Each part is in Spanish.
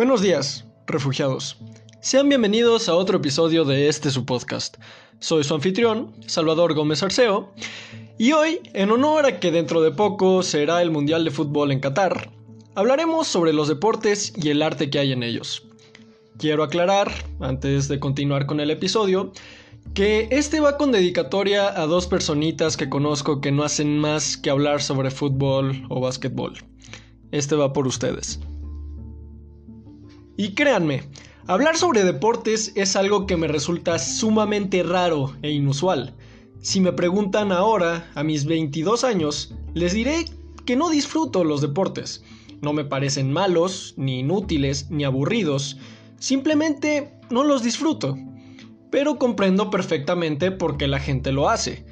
Buenos días, refugiados. Sean bienvenidos a otro episodio de este su podcast. Soy su anfitrión, Salvador Gómez Arceo, y hoy, en honor a que dentro de poco será el Mundial de Fútbol en Qatar, hablaremos sobre los deportes y el arte que hay en ellos. Quiero aclarar, antes de continuar con el episodio, que este va con dedicatoria a dos personitas que conozco que no hacen más que hablar sobre fútbol o básquetbol. Este va por ustedes. Y créanme, hablar sobre deportes es algo que me resulta sumamente raro e inusual. Si me preguntan ahora, a mis 22 años, les diré que no disfruto los deportes. No me parecen malos, ni inútiles, ni aburridos. Simplemente no los disfruto. Pero comprendo perfectamente por qué la gente lo hace.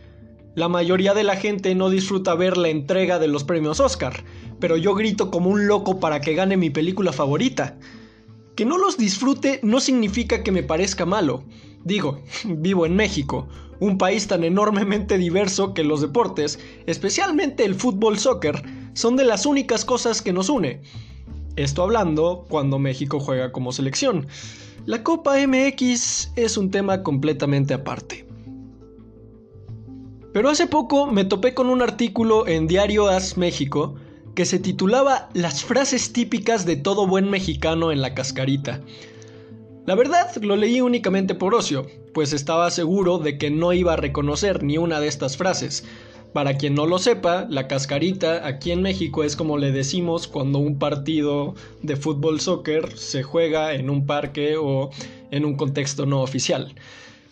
La mayoría de la gente no disfruta ver la entrega de los premios Oscar, pero yo grito como un loco para que gane mi película favorita. Que no los disfrute no significa que me parezca malo. Digo, vivo en México, un país tan enormemente diverso que los deportes, especialmente el fútbol soccer, son de las únicas cosas que nos une. Esto hablando cuando México juega como selección. La Copa MX es un tema completamente aparte. Pero hace poco me topé con un artículo en Diario As México que se titulaba Las frases típicas de todo buen mexicano en la cascarita. La verdad, lo leí únicamente por ocio, pues estaba seguro de que no iba a reconocer ni una de estas frases. Para quien no lo sepa, la cascarita aquí en México es como le decimos cuando un partido de fútbol soccer se juega en un parque o en un contexto no oficial.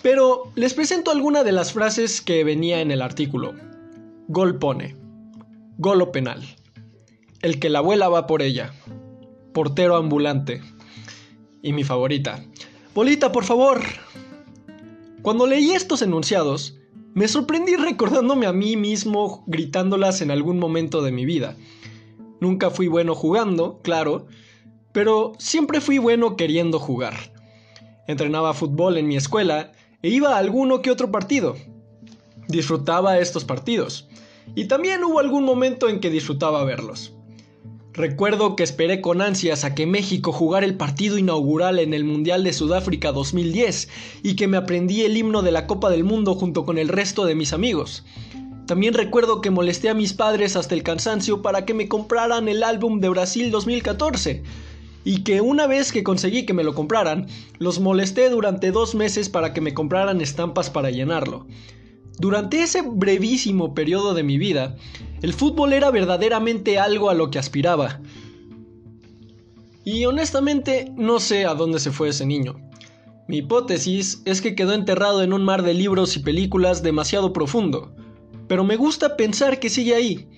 Pero les presento alguna de las frases que venía en el artículo. Gol pone. Gol o penal. El que la abuela va por ella. Portero ambulante. Y mi favorita. Bolita, por favor. Cuando leí estos enunciados, me sorprendí recordándome a mí mismo gritándolas en algún momento de mi vida. Nunca fui bueno jugando, claro, pero siempre fui bueno queriendo jugar. Entrenaba fútbol en mi escuela e iba a alguno que otro partido. Disfrutaba estos partidos. Y también hubo algún momento en que disfrutaba verlos. Recuerdo que esperé con ansias a que México jugara el partido inaugural en el Mundial de Sudáfrica 2010 y que me aprendí el himno de la Copa del Mundo junto con el resto de mis amigos. También recuerdo que molesté a mis padres hasta el cansancio para que me compraran el álbum de Brasil 2014 y que una vez que conseguí que me lo compraran, los molesté durante dos meses para que me compraran estampas para llenarlo. Durante ese brevísimo periodo de mi vida, el fútbol era verdaderamente algo a lo que aspiraba. Y honestamente no sé a dónde se fue ese niño. Mi hipótesis es que quedó enterrado en un mar de libros y películas demasiado profundo, pero me gusta pensar que sigue ahí,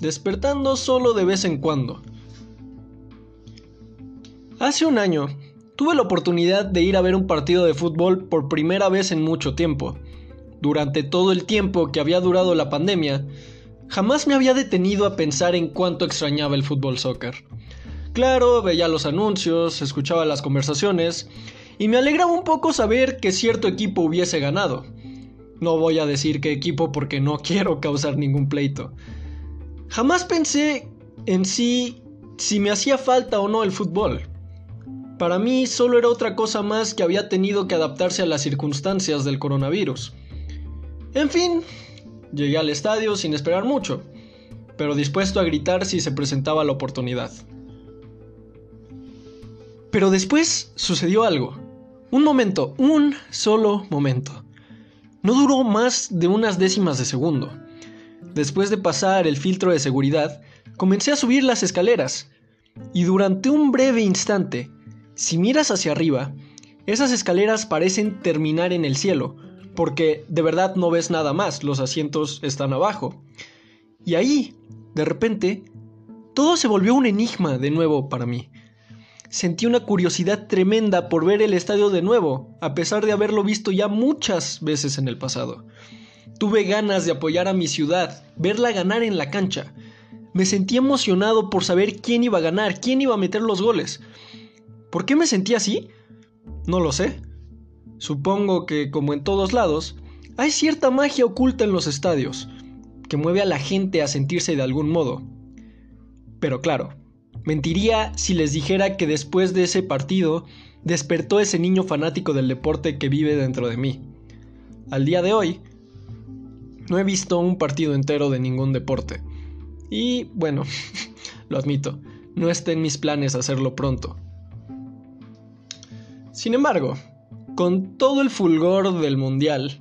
despertando solo de vez en cuando. Hace un año, tuve la oportunidad de ir a ver un partido de fútbol por primera vez en mucho tiempo. Durante todo el tiempo que había durado la pandemia, jamás me había detenido a pensar en cuánto extrañaba el fútbol soccer. Claro, veía los anuncios, escuchaba las conversaciones y me alegraba un poco saber que cierto equipo hubiese ganado. No voy a decir qué equipo porque no quiero causar ningún pleito. Jamás pensé en sí si me hacía falta o no el fútbol. Para mí solo era otra cosa más que había tenido que adaptarse a las circunstancias del coronavirus. En fin, llegué al estadio sin esperar mucho, pero dispuesto a gritar si se presentaba la oportunidad. Pero después sucedió algo. Un momento, un solo momento. No duró más de unas décimas de segundo. Después de pasar el filtro de seguridad, comencé a subir las escaleras. Y durante un breve instante, si miras hacia arriba, esas escaleras parecen terminar en el cielo, porque de verdad no ves nada más, los asientos están abajo. Y ahí, de repente, todo se volvió un enigma de nuevo para mí. Sentí una curiosidad tremenda por ver el estadio de nuevo, a pesar de haberlo visto ya muchas veces en el pasado. Tuve ganas de apoyar a mi ciudad, verla ganar en la cancha. Me sentí emocionado por saber quién iba a ganar, quién iba a meter los goles. ¿Por qué me sentí así? No lo sé. Supongo que, como en todos lados, hay cierta magia oculta en los estadios, que mueve a la gente a sentirse de algún modo. Pero claro, Mentiría si les dijera que después de ese partido despertó ese niño fanático del deporte que vive dentro de mí. Al día de hoy, no he visto un partido entero de ningún deporte. Y bueno, lo admito, no está en mis planes hacerlo pronto. Sin embargo, con todo el fulgor del Mundial,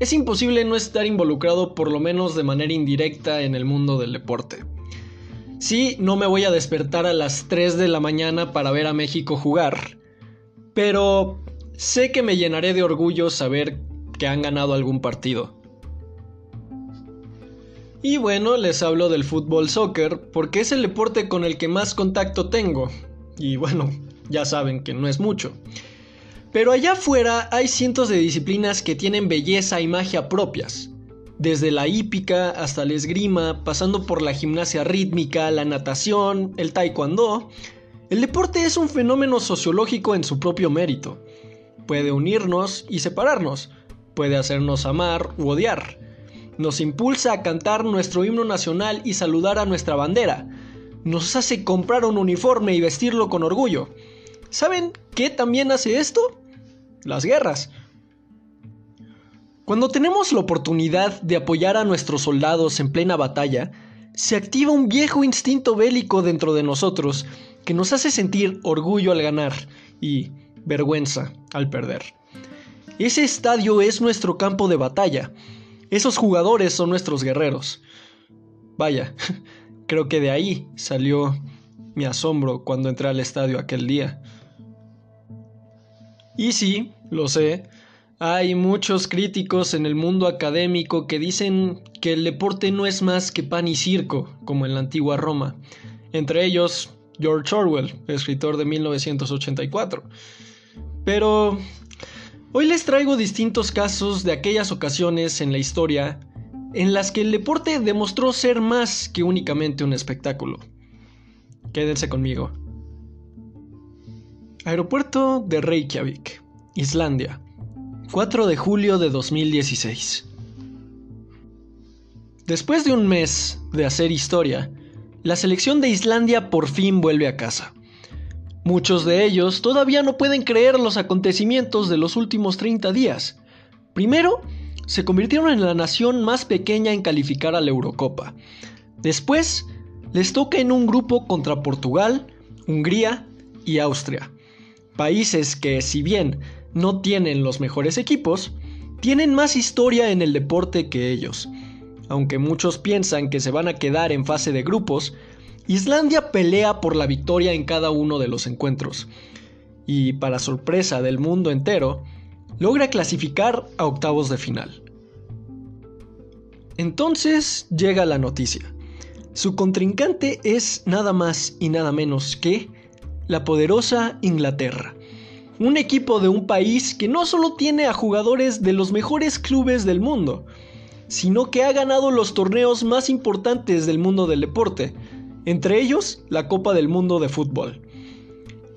es imposible no estar involucrado por lo menos de manera indirecta en el mundo del deporte. Sí, no me voy a despertar a las 3 de la mañana para ver a México jugar, pero sé que me llenaré de orgullo saber que han ganado algún partido. Y bueno, les hablo del fútbol soccer porque es el deporte con el que más contacto tengo. Y bueno, ya saben que no es mucho. Pero allá afuera hay cientos de disciplinas que tienen belleza y magia propias. Desde la hípica hasta la esgrima, pasando por la gimnasia rítmica, la natación, el taekwondo, el deporte es un fenómeno sociológico en su propio mérito. Puede unirnos y separarnos, puede hacernos amar u odiar. Nos impulsa a cantar nuestro himno nacional y saludar a nuestra bandera. Nos hace comprar un uniforme y vestirlo con orgullo. ¿Saben qué también hace esto? Las guerras. Cuando tenemos la oportunidad de apoyar a nuestros soldados en plena batalla, se activa un viejo instinto bélico dentro de nosotros que nos hace sentir orgullo al ganar y vergüenza al perder. Ese estadio es nuestro campo de batalla. Esos jugadores son nuestros guerreros. Vaya, creo que de ahí salió mi asombro cuando entré al estadio aquel día. Y sí, lo sé, hay muchos críticos en el mundo académico que dicen que el deporte no es más que pan y circo, como en la antigua Roma. Entre ellos, George Orwell, escritor de 1984. Pero hoy les traigo distintos casos de aquellas ocasiones en la historia en las que el deporte demostró ser más que únicamente un espectáculo. Quédense conmigo. Aeropuerto de Reykjavik, Islandia, 4 de julio de 2016. Después de un mes de hacer historia, la selección de Islandia por fin vuelve a casa. Muchos de ellos todavía no pueden creer los acontecimientos de los últimos 30 días. Primero, se convirtieron en la nación más pequeña en calificar a la Eurocopa. Después, les toca en un grupo contra Portugal, Hungría y Austria países que, si bien no tienen los mejores equipos, tienen más historia en el deporte que ellos. Aunque muchos piensan que se van a quedar en fase de grupos, Islandia pelea por la victoria en cada uno de los encuentros. Y, para sorpresa del mundo entero, logra clasificar a octavos de final. Entonces llega la noticia. Su contrincante es nada más y nada menos que la poderosa Inglaterra. Un equipo de un país que no solo tiene a jugadores de los mejores clubes del mundo, sino que ha ganado los torneos más importantes del mundo del deporte, entre ellos la Copa del Mundo de Fútbol.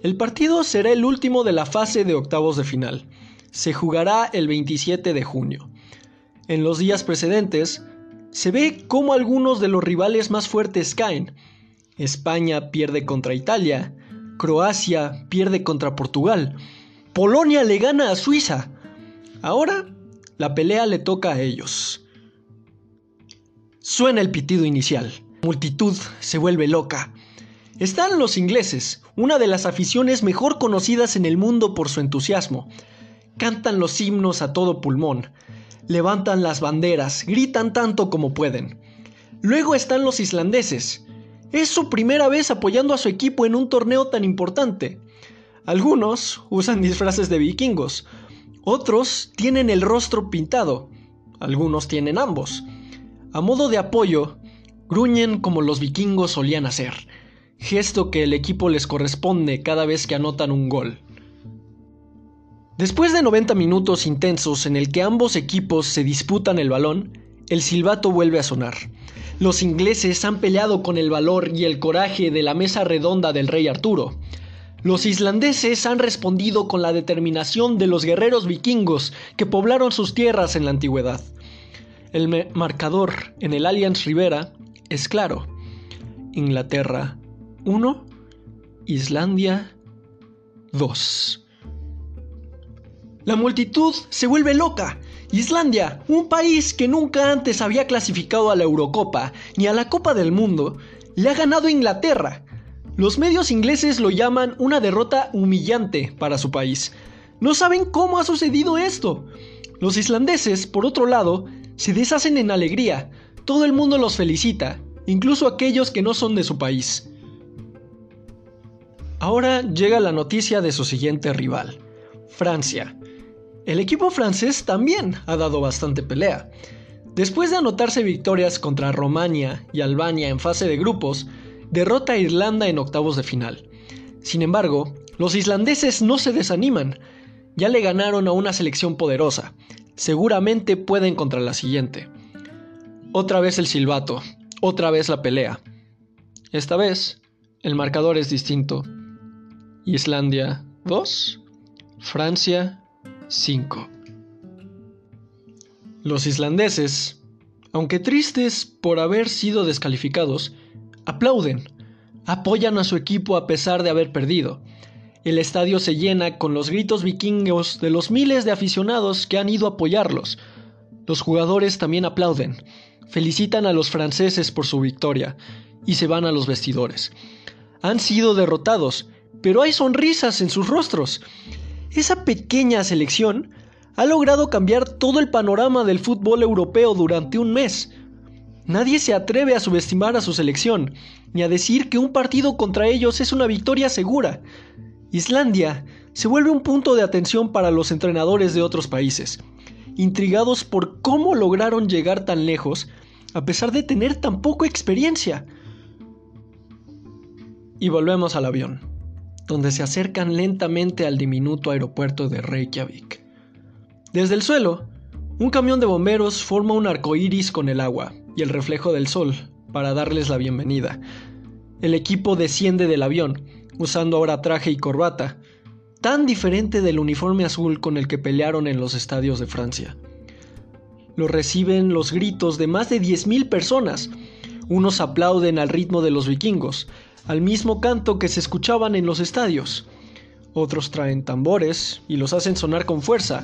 El partido será el último de la fase de octavos de final. Se jugará el 27 de junio. En los días precedentes, se ve cómo algunos de los rivales más fuertes caen. España pierde contra Italia, Croacia pierde contra Portugal. Polonia le gana a Suiza. Ahora la pelea le toca a ellos. Suena el pitido inicial. Multitud se vuelve loca. Están los ingleses, una de las aficiones mejor conocidas en el mundo por su entusiasmo. Cantan los himnos a todo pulmón, levantan las banderas, gritan tanto como pueden. Luego están los islandeses, es su primera vez apoyando a su equipo en un torneo tan importante. Algunos usan disfraces de vikingos, otros tienen el rostro pintado, algunos tienen ambos. A modo de apoyo, gruñen como los vikingos solían hacer, gesto que el equipo les corresponde cada vez que anotan un gol. Después de 90 minutos intensos en el que ambos equipos se disputan el balón, el silbato vuelve a sonar. Los ingleses han peleado con el valor y el coraje de la mesa redonda del rey Arturo. Los islandeses han respondido con la determinación de los guerreros vikingos que poblaron sus tierras en la antigüedad. El marcador en el Allianz Rivera es claro. Inglaterra 1, Islandia 2. La multitud se vuelve loca. Islandia, un país que nunca antes había clasificado a la Eurocopa ni a la Copa del Mundo, le ha ganado Inglaterra. Los medios ingleses lo llaman una derrota humillante para su país. No saben cómo ha sucedido esto. Los islandeses, por otro lado, se deshacen en alegría. Todo el mundo los felicita, incluso aquellos que no son de su país. Ahora llega la noticia de su siguiente rival, Francia. El equipo francés también ha dado bastante pelea. Después de anotarse victorias contra Romania y Albania en fase de grupos, derrota a Irlanda en octavos de final. Sin embargo, los islandeses no se desaniman. Ya le ganaron a una selección poderosa. Seguramente pueden contra la siguiente. Otra vez el silbato, otra vez la pelea. Esta vez, el marcador es distinto. Islandia 2, Francia 5. Los islandeses, aunque tristes por haber sido descalificados, aplauden, apoyan a su equipo a pesar de haber perdido. El estadio se llena con los gritos vikingos de los miles de aficionados que han ido a apoyarlos. Los jugadores también aplauden, felicitan a los franceses por su victoria y se van a los vestidores. Han sido derrotados, pero hay sonrisas en sus rostros. Esa pequeña selección ha logrado cambiar todo el panorama del fútbol europeo durante un mes. Nadie se atreve a subestimar a su selección, ni a decir que un partido contra ellos es una victoria segura. Islandia se vuelve un punto de atención para los entrenadores de otros países, intrigados por cómo lograron llegar tan lejos a pesar de tener tan poca experiencia. Y volvemos al avión donde se acercan lentamente al diminuto aeropuerto de Reykjavik. Desde el suelo, un camión de bomberos forma un arco iris con el agua y el reflejo del sol para darles la bienvenida. El equipo desciende del avión, usando ahora traje y corbata, tan diferente del uniforme azul con el que pelearon en los estadios de Francia. Lo reciben los gritos de más de 10.000 personas. Unos aplauden al ritmo de los vikingos, al mismo canto que se escuchaban en los estadios. Otros traen tambores y los hacen sonar con fuerza.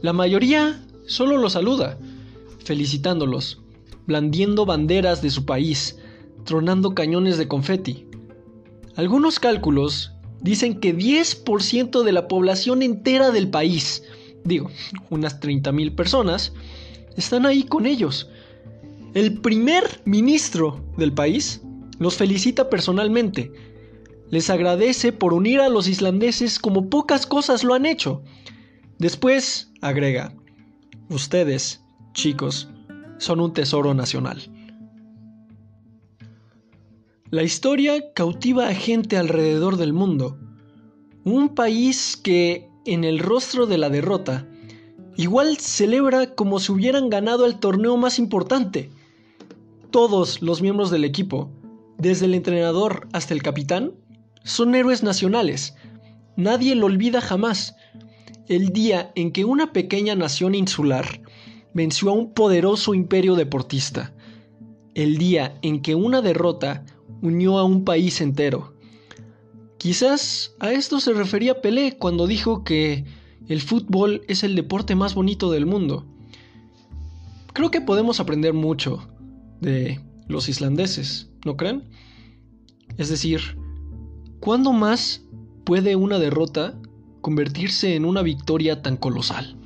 La mayoría solo los saluda, felicitándolos, blandiendo banderas de su país, tronando cañones de confeti. Algunos cálculos dicen que 10% de la población entera del país, digo, unas 30.000 personas, están ahí con ellos. El primer ministro del país los felicita personalmente. Les agradece por unir a los islandeses como pocas cosas lo han hecho. Después agrega, ustedes, chicos, son un tesoro nacional. La historia cautiva a gente alrededor del mundo. Un país que, en el rostro de la derrota, igual celebra como si hubieran ganado el torneo más importante. Todos los miembros del equipo, desde el entrenador hasta el capitán, son héroes nacionales. Nadie lo olvida jamás. El día en que una pequeña nación insular venció a un poderoso imperio deportista. El día en que una derrota unió a un país entero. Quizás a esto se refería Pelé cuando dijo que el fútbol es el deporte más bonito del mundo. Creo que podemos aprender mucho de los islandeses, ¿no creen? Es decir, ¿cuándo más puede una derrota convertirse en una victoria tan colosal?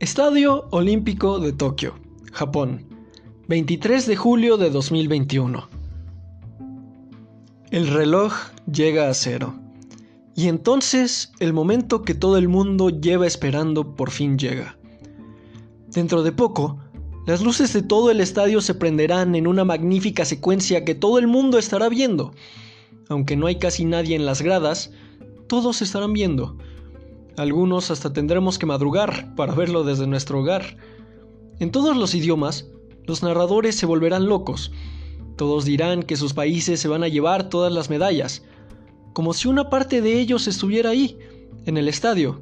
Estadio Olímpico de Tokio, Japón, 23 de julio de 2021. El reloj llega a cero. Y entonces el momento que todo el mundo lleva esperando por fin llega. Dentro de poco, las luces de todo el estadio se prenderán en una magnífica secuencia que todo el mundo estará viendo. Aunque no hay casi nadie en las gradas, todos estarán viendo. Algunos hasta tendremos que madrugar para verlo desde nuestro hogar. En todos los idiomas, los narradores se volverán locos. Todos dirán que sus países se van a llevar todas las medallas, como si una parte de ellos estuviera ahí, en el estadio.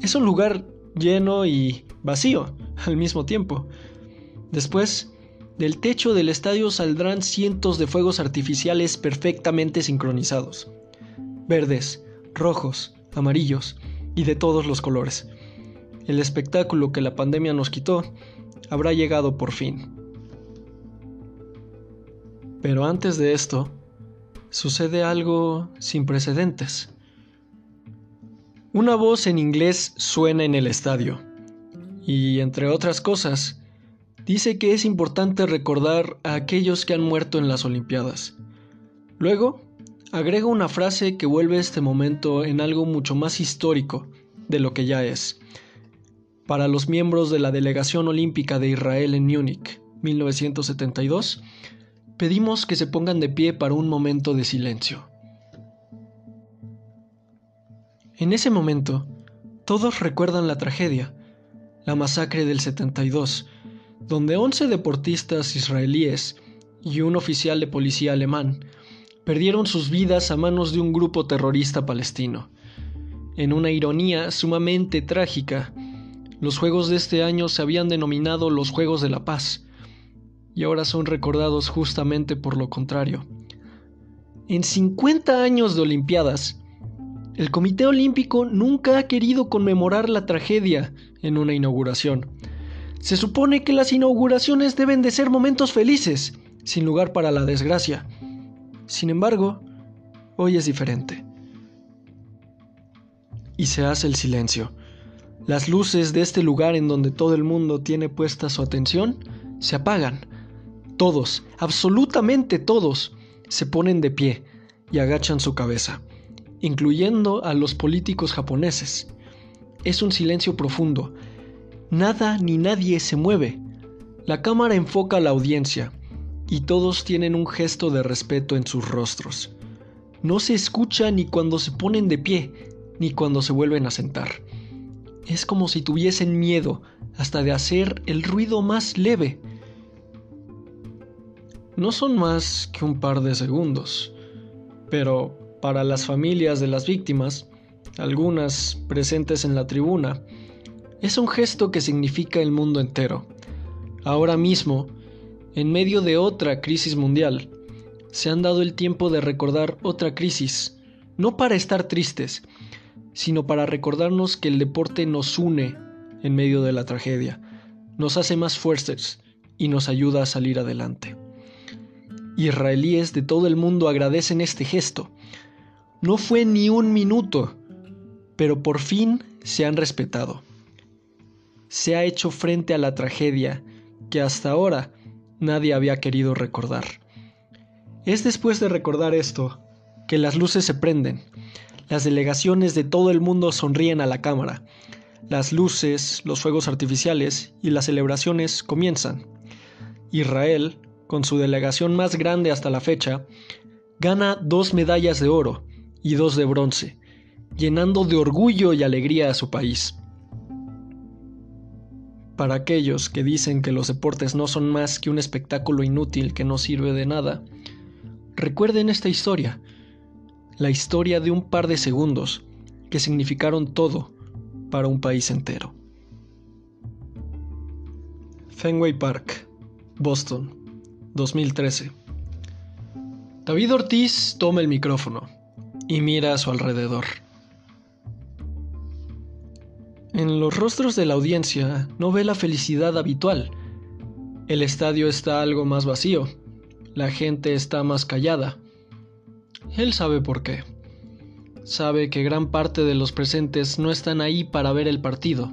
Es un lugar lleno y vacío al mismo tiempo. Después, del techo del estadio saldrán cientos de fuegos artificiales perfectamente sincronizados. Verdes, rojos, amarillos y de todos los colores. El espectáculo que la pandemia nos quitó habrá llegado por fin. Pero antes de esto, sucede algo sin precedentes. Una voz en inglés suena en el estadio y, entre otras cosas, dice que es importante recordar a aquellos que han muerto en las Olimpiadas. Luego, agrega una frase que vuelve este momento en algo mucho más histórico de lo que ya es. Para los miembros de la Delegación Olímpica de Israel en Múnich, 1972, pedimos que se pongan de pie para un momento de silencio. En ese momento, todos recuerdan la tragedia, la masacre del 72, donde 11 deportistas israelíes y un oficial de policía alemán perdieron sus vidas a manos de un grupo terrorista palestino. En una ironía sumamente trágica, los Juegos de este año se habían denominado los Juegos de la Paz, y ahora son recordados justamente por lo contrario. En 50 años de Olimpiadas, el Comité Olímpico nunca ha querido conmemorar la tragedia en una inauguración. Se supone que las inauguraciones deben de ser momentos felices, sin lugar para la desgracia. Sin embargo, hoy es diferente. Y se hace el silencio. Las luces de este lugar en donde todo el mundo tiene puesta su atención se apagan. Todos, absolutamente todos, se ponen de pie y agachan su cabeza, incluyendo a los políticos japoneses. Es un silencio profundo, Nada ni nadie se mueve. La cámara enfoca a la audiencia y todos tienen un gesto de respeto en sus rostros. No se escucha ni cuando se ponen de pie, ni cuando se vuelven a sentar. Es como si tuviesen miedo hasta de hacer el ruido más leve. No son más que un par de segundos, pero para las familias de las víctimas, algunas presentes en la tribuna, es un gesto que significa el mundo entero. Ahora mismo, en medio de otra crisis mundial, se han dado el tiempo de recordar otra crisis, no para estar tristes, sino para recordarnos que el deporte nos une en medio de la tragedia, nos hace más fuertes y nos ayuda a salir adelante. Israelíes de todo el mundo agradecen este gesto. No fue ni un minuto, pero por fin se han respetado se ha hecho frente a la tragedia que hasta ahora nadie había querido recordar. Es después de recordar esto que las luces se prenden, las delegaciones de todo el mundo sonríen a la cámara, las luces, los fuegos artificiales y las celebraciones comienzan. Israel, con su delegación más grande hasta la fecha, gana dos medallas de oro y dos de bronce, llenando de orgullo y alegría a su país. Para aquellos que dicen que los deportes no son más que un espectáculo inútil que no sirve de nada, recuerden esta historia, la historia de un par de segundos que significaron todo para un país entero. Fenway Park, Boston, 2013. David Ortiz toma el micrófono y mira a su alrededor. En los rostros de la audiencia no ve la felicidad habitual. El estadio está algo más vacío. La gente está más callada. Él sabe por qué. Sabe que gran parte de los presentes no están ahí para ver el partido.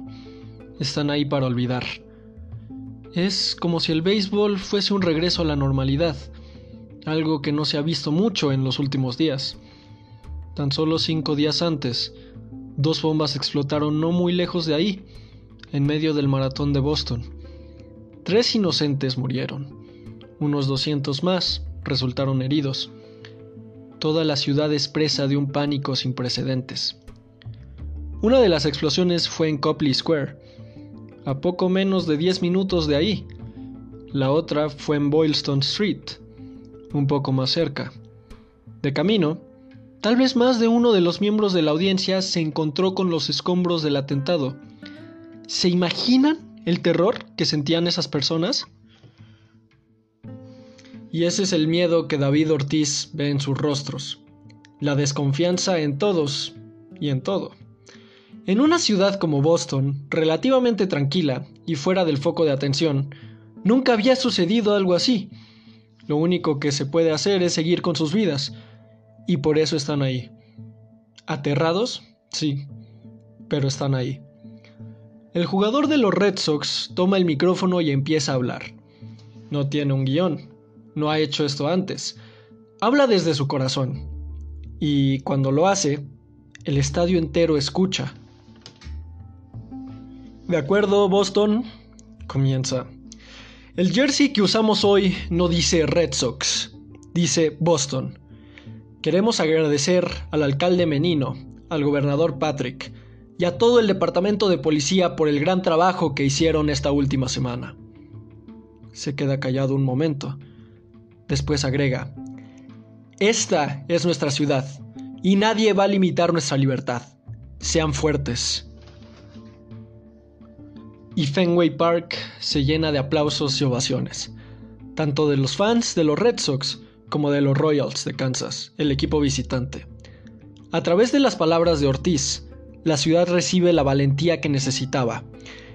Están ahí para olvidar. Es como si el béisbol fuese un regreso a la normalidad, algo que no se ha visto mucho en los últimos días. Tan solo cinco días antes, Dos bombas explotaron no muy lejos de ahí, en medio del maratón de Boston. Tres inocentes murieron. Unos 200 más resultaron heridos. Toda la ciudad es presa de un pánico sin precedentes. Una de las explosiones fue en Copley Square, a poco menos de 10 minutos de ahí. La otra fue en Boylston Street, un poco más cerca. De camino, Tal vez más de uno de los miembros de la audiencia se encontró con los escombros del atentado. ¿Se imaginan el terror que sentían esas personas? Y ese es el miedo que David Ortiz ve en sus rostros, la desconfianza en todos y en todo. En una ciudad como Boston, relativamente tranquila y fuera del foco de atención, nunca había sucedido algo así. Lo único que se puede hacer es seguir con sus vidas, y por eso están ahí. ¿Aterrados? Sí, pero están ahí. El jugador de los Red Sox toma el micrófono y empieza a hablar. No tiene un guion, no ha hecho esto antes. Habla desde su corazón. Y cuando lo hace, el estadio entero escucha. De acuerdo, Boston, comienza. El jersey que usamos hoy no dice Red Sox, dice Boston. Queremos agradecer al alcalde Menino, al gobernador Patrick y a todo el departamento de policía por el gran trabajo que hicieron esta última semana. Se queda callado un momento. Después agrega, Esta es nuestra ciudad y nadie va a limitar nuestra libertad. Sean fuertes y Fenway Park se llena de aplausos y ovaciones, tanto de los fans de los Red Sox como de los Royals de Kansas, el equipo visitante. A través de las palabras de Ortiz, la ciudad recibe la valentía que necesitaba.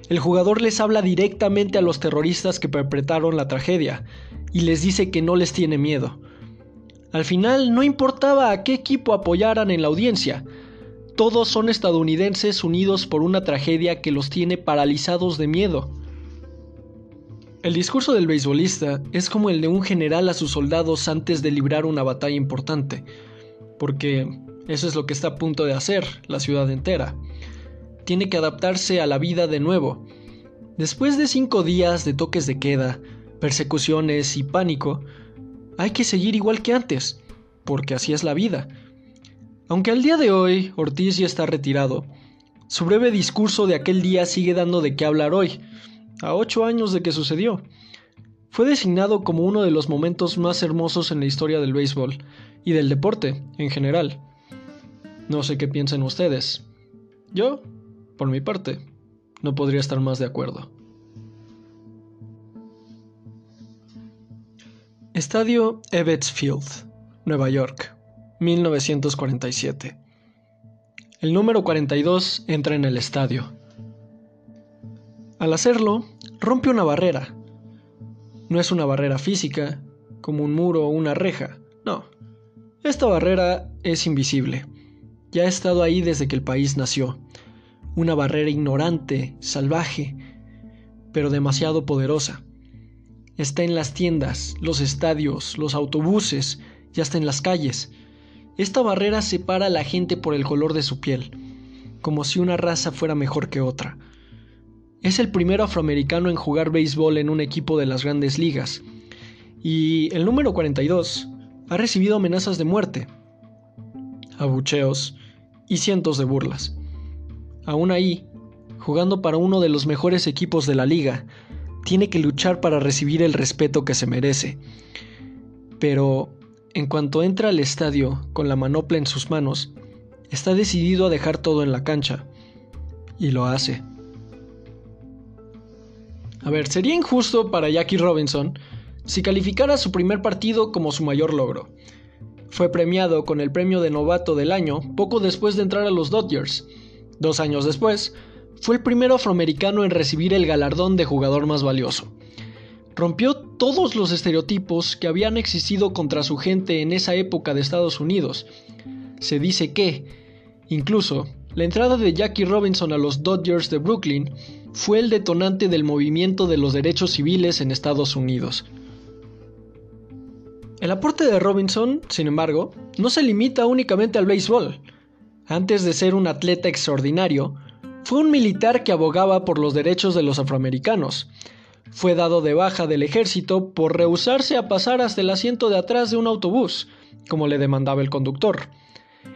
El jugador les habla directamente a los terroristas que perpetraron la tragedia y les dice que no les tiene miedo. Al final no importaba a qué equipo apoyaran en la audiencia, todos son estadounidenses unidos por una tragedia que los tiene paralizados de miedo. El discurso del beisbolista es como el de un general a sus soldados antes de librar una batalla importante, porque eso es lo que está a punto de hacer la ciudad entera. Tiene que adaptarse a la vida de nuevo. Después de cinco días de toques de queda, persecuciones y pánico, hay que seguir igual que antes, porque así es la vida. Aunque al día de hoy Ortiz ya está retirado, su breve discurso de aquel día sigue dando de qué hablar hoy, a ocho años de que sucedió. Fue designado como uno de los momentos más hermosos en la historia del béisbol y del deporte en general. No sé qué piensan ustedes. Yo, por mi parte, no podría estar más de acuerdo. Estadio Ebbets Field, Nueva York, 1947. El número 42 entra en el estadio. Al hacerlo, rompe una barrera. No es una barrera física, como un muro o una reja, no. Esta barrera es invisible. Ya ha estado ahí desde que el país nació. Una barrera ignorante, salvaje, pero demasiado poderosa. Está en las tiendas, los estadios, los autobuses y hasta en las calles. Esta barrera separa a la gente por el color de su piel, como si una raza fuera mejor que otra. Es el primer afroamericano en jugar béisbol en un equipo de las grandes ligas, y el número 42 ha recibido amenazas de muerte, abucheos y cientos de burlas. Aún ahí, jugando para uno de los mejores equipos de la liga, tiene que luchar para recibir el respeto que se merece. Pero en cuanto entra al estadio con la manopla en sus manos, está decidido a dejar todo en la cancha. Y lo hace. A ver, sería injusto para Jackie Robinson si calificara su primer partido como su mayor logro. Fue premiado con el premio de novato del año poco después de entrar a los Dodgers. Dos años después, fue el primer afroamericano en recibir el galardón de jugador más valioso rompió todos los estereotipos que habían existido contra su gente en esa época de Estados Unidos. Se dice que, incluso, la entrada de Jackie Robinson a los Dodgers de Brooklyn fue el detonante del movimiento de los derechos civiles en Estados Unidos. El aporte de Robinson, sin embargo, no se limita únicamente al béisbol. Antes de ser un atleta extraordinario, fue un militar que abogaba por los derechos de los afroamericanos, fue dado de baja del ejército por rehusarse a pasar hasta el asiento de atrás de un autobús, como le demandaba el conductor.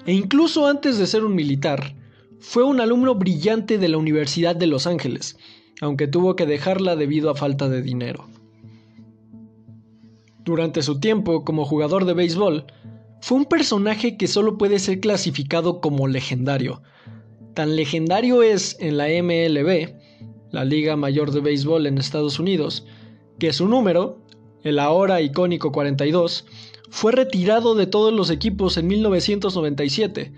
E incluso antes de ser un militar, fue un alumno brillante de la Universidad de Los Ángeles, aunque tuvo que dejarla debido a falta de dinero. Durante su tiempo como jugador de béisbol, fue un personaje que solo puede ser clasificado como legendario. Tan legendario es en la MLB la Liga Mayor de Béisbol en Estados Unidos, que su número, el ahora icónico 42, fue retirado de todos los equipos en 1997.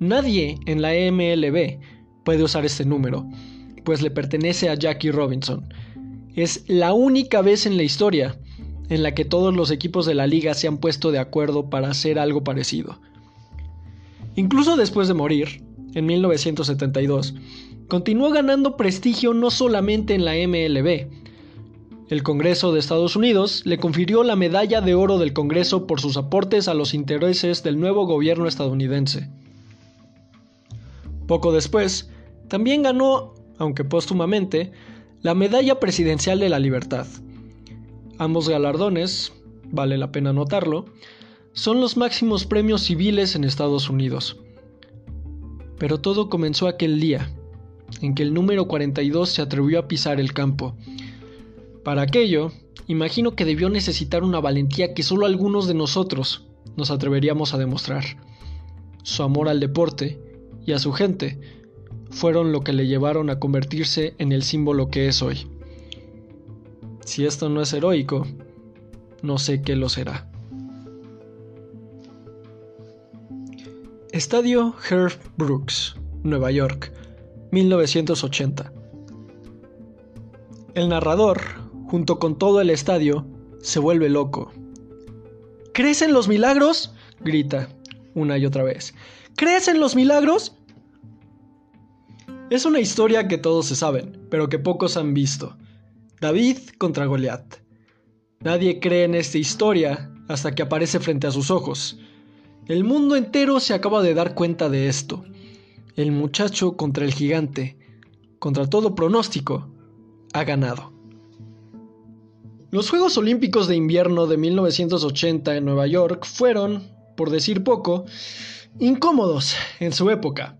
Nadie en la MLB puede usar este número, pues le pertenece a Jackie Robinson. Es la única vez en la historia en la que todos los equipos de la liga se han puesto de acuerdo para hacer algo parecido. Incluso después de morir, en 1972, continuó ganando prestigio no solamente en la MLB, el Congreso de Estados Unidos le confirió la Medalla de Oro del Congreso por sus aportes a los intereses del nuevo gobierno estadounidense. Poco después, también ganó, aunque póstumamente, la Medalla Presidencial de la Libertad. Ambos galardones, vale la pena notarlo, son los máximos premios civiles en Estados Unidos. Pero todo comenzó aquel día, en que el número 42 se atrevió a pisar el campo, para aquello, imagino que debió necesitar una valentía que solo algunos de nosotros nos atreveríamos a demostrar. Su amor al deporte y a su gente fueron lo que le llevaron a convertirse en el símbolo que es hoy. Si esto no es heroico, no sé qué lo será. Estadio Herb Brooks, Nueva York, 1980. El narrador junto con todo el estadio, se vuelve loco. ¿Crees en los milagros? grita una y otra vez. ¿Crees en los milagros? Es una historia que todos se saben, pero que pocos han visto. David contra Goliat. Nadie cree en esta historia hasta que aparece frente a sus ojos. El mundo entero se acaba de dar cuenta de esto. El muchacho contra el gigante, contra todo pronóstico, ha ganado. Los Juegos Olímpicos de Invierno de 1980 en Nueva York fueron, por decir poco, incómodos en su época.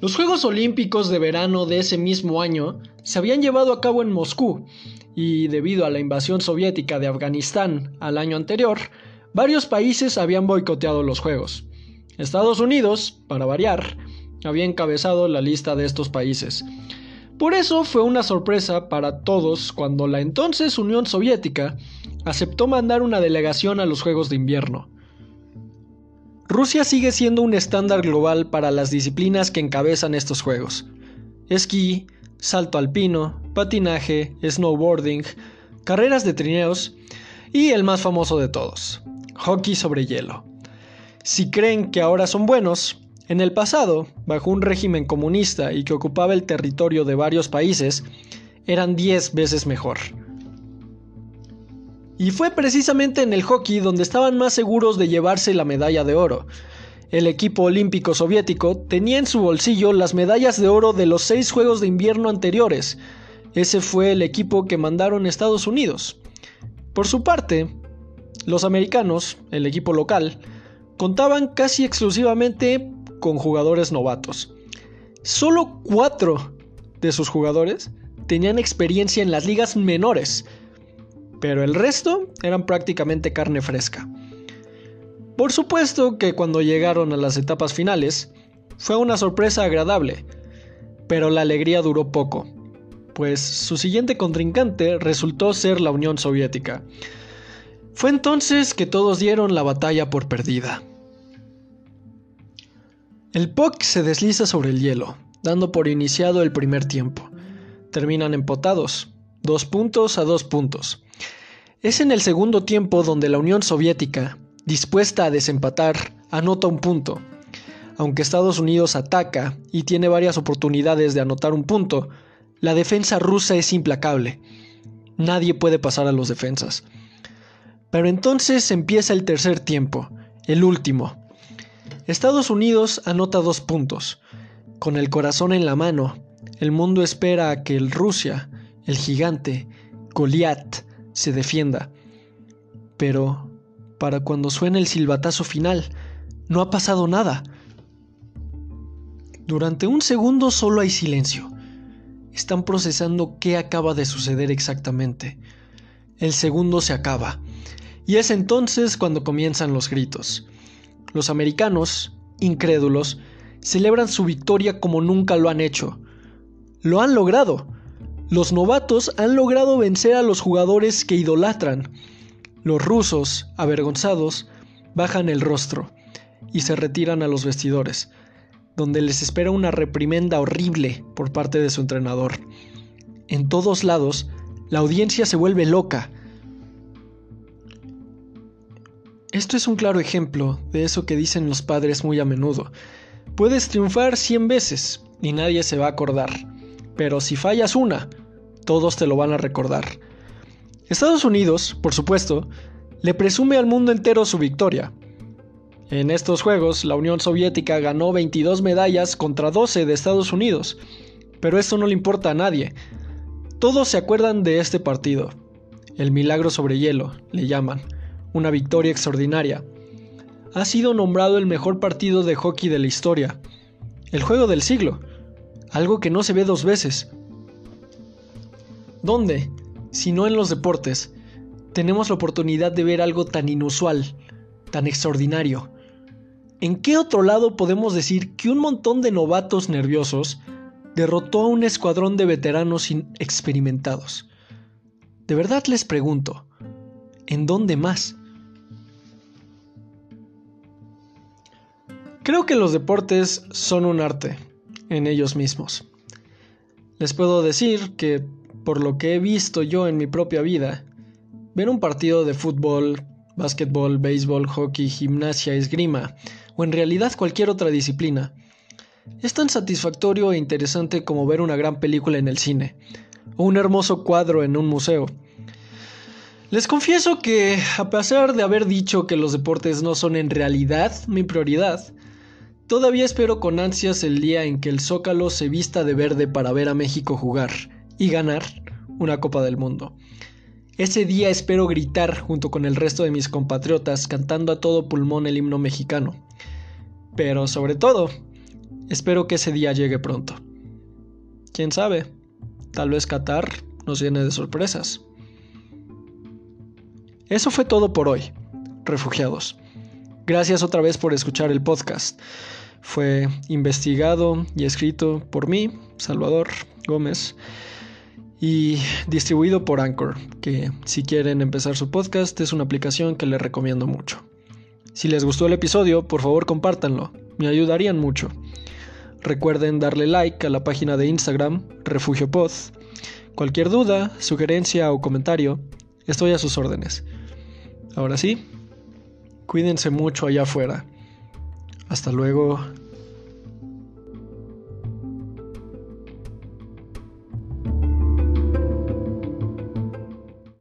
Los Juegos Olímpicos de verano de ese mismo año se habían llevado a cabo en Moscú y debido a la invasión soviética de Afganistán al año anterior, varios países habían boicoteado los Juegos. Estados Unidos, para variar, había encabezado la lista de estos países. Por eso fue una sorpresa para todos cuando la entonces Unión Soviética aceptó mandar una delegación a los Juegos de Invierno. Rusia sigue siendo un estándar global para las disciplinas que encabezan estos Juegos. Esquí, salto alpino, patinaje, snowboarding, carreras de trineos y el más famoso de todos, hockey sobre hielo. Si creen que ahora son buenos, en el pasado, bajo un régimen comunista y que ocupaba el territorio de varios países, eran 10 veces mejor. Y fue precisamente en el hockey donde estaban más seguros de llevarse la medalla de oro. El equipo olímpico soviético tenía en su bolsillo las medallas de oro de los seis Juegos de Invierno anteriores. Ese fue el equipo que mandaron Estados Unidos. Por su parte, los americanos, el equipo local, contaban casi exclusivamente con jugadores novatos. Solo cuatro de sus jugadores tenían experiencia en las ligas menores, pero el resto eran prácticamente carne fresca. Por supuesto que cuando llegaron a las etapas finales, fue una sorpresa agradable, pero la alegría duró poco, pues su siguiente contrincante resultó ser la Unión Soviética. Fue entonces que todos dieron la batalla por perdida. El puck se desliza sobre el hielo, dando por iniciado el primer tiempo. Terminan empotados, dos puntos a dos puntos. Es en el segundo tiempo donde la Unión Soviética, dispuesta a desempatar, anota un punto. Aunque Estados Unidos ataca y tiene varias oportunidades de anotar un punto, la defensa rusa es implacable. Nadie puede pasar a los defensas. Pero entonces empieza el tercer tiempo, el último, Estados Unidos anota dos puntos. Con el corazón en la mano, el mundo espera a que el Rusia, el gigante, Goliat, se defienda. Pero, para cuando suene el silbatazo final, no ha pasado nada. Durante un segundo solo hay silencio. Están procesando qué acaba de suceder exactamente. El segundo se acaba. Y es entonces cuando comienzan los gritos. Los americanos, incrédulos, celebran su victoria como nunca lo han hecho. Lo han logrado. Los novatos han logrado vencer a los jugadores que idolatran. Los rusos, avergonzados, bajan el rostro y se retiran a los vestidores, donde les espera una reprimenda horrible por parte de su entrenador. En todos lados, la audiencia se vuelve loca. Esto es un claro ejemplo de eso que dicen los padres muy a menudo. Puedes triunfar cien veces y nadie se va a acordar, pero si fallas una, todos te lo van a recordar. Estados Unidos, por supuesto, le presume al mundo entero su victoria. En estos Juegos, la Unión Soviética ganó 22 medallas contra 12 de Estados Unidos, pero esto no le importa a nadie. Todos se acuerdan de este partido. El milagro sobre hielo, le llaman, una victoria extraordinaria. Ha sido nombrado el mejor partido de hockey de la historia, el juego del siglo, algo que no se ve dos veces. ¿Dónde? Si no en los deportes, tenemos la oportunidad de ver algo tan inusual, tan extraordinario. ¿En qué otro lado podemos decir que un montón de novatos nerviosos derrotó a un escuadrón de veteranos experimentados? De verdad les pregunto, ¿en dónde más? Creo que los deportes son un arte en ellos mismos. Les puedo decir que por lo que he visto yo en mi propia vida, ver un partido de fútbol, básquetbol, béisbol, hockey, gimnasia, esgrima, o en realidad cualquier otra disciplina, es tan satisfactorio e interesante como ver una gran película en el cine, o un hermoso cuadro en un museo. Les confieso que, a pesar de haber dicho que los deportes no son en realidad mi prioridad, todavía espero con ansias el día en que el Zócalo se vista de verde para ver a México jugar y ganar una Copa del Mundo. Ese día espero gritar junto con el resto de mis compatriotas cantando a todo pulmón el himno mexicano. Pero sobre todo, espero que ese día llegue pronto. ¿Quién sabe? Tal vez Qatar nos llene de sorpresas. Eso fue todo por hoy, refugiados. Gracias otra vez por escuchar el podcast. Fue investigado y escrito por mí, Salvador Gómez y distribuido por Anchor, que si quieren empezar su podcast es una aplicación que les recomiendo mucho. Si les gustó el episodio, por favor compártanlo, me ayudarían mucho. Recuerden darle like a la página de Instagram, Refugio Pod. Cualquier duda, sugerencia o comentario, estoy a sus órdenes. Ahora sí, cuídense mucho allá afuera. Hasta luego.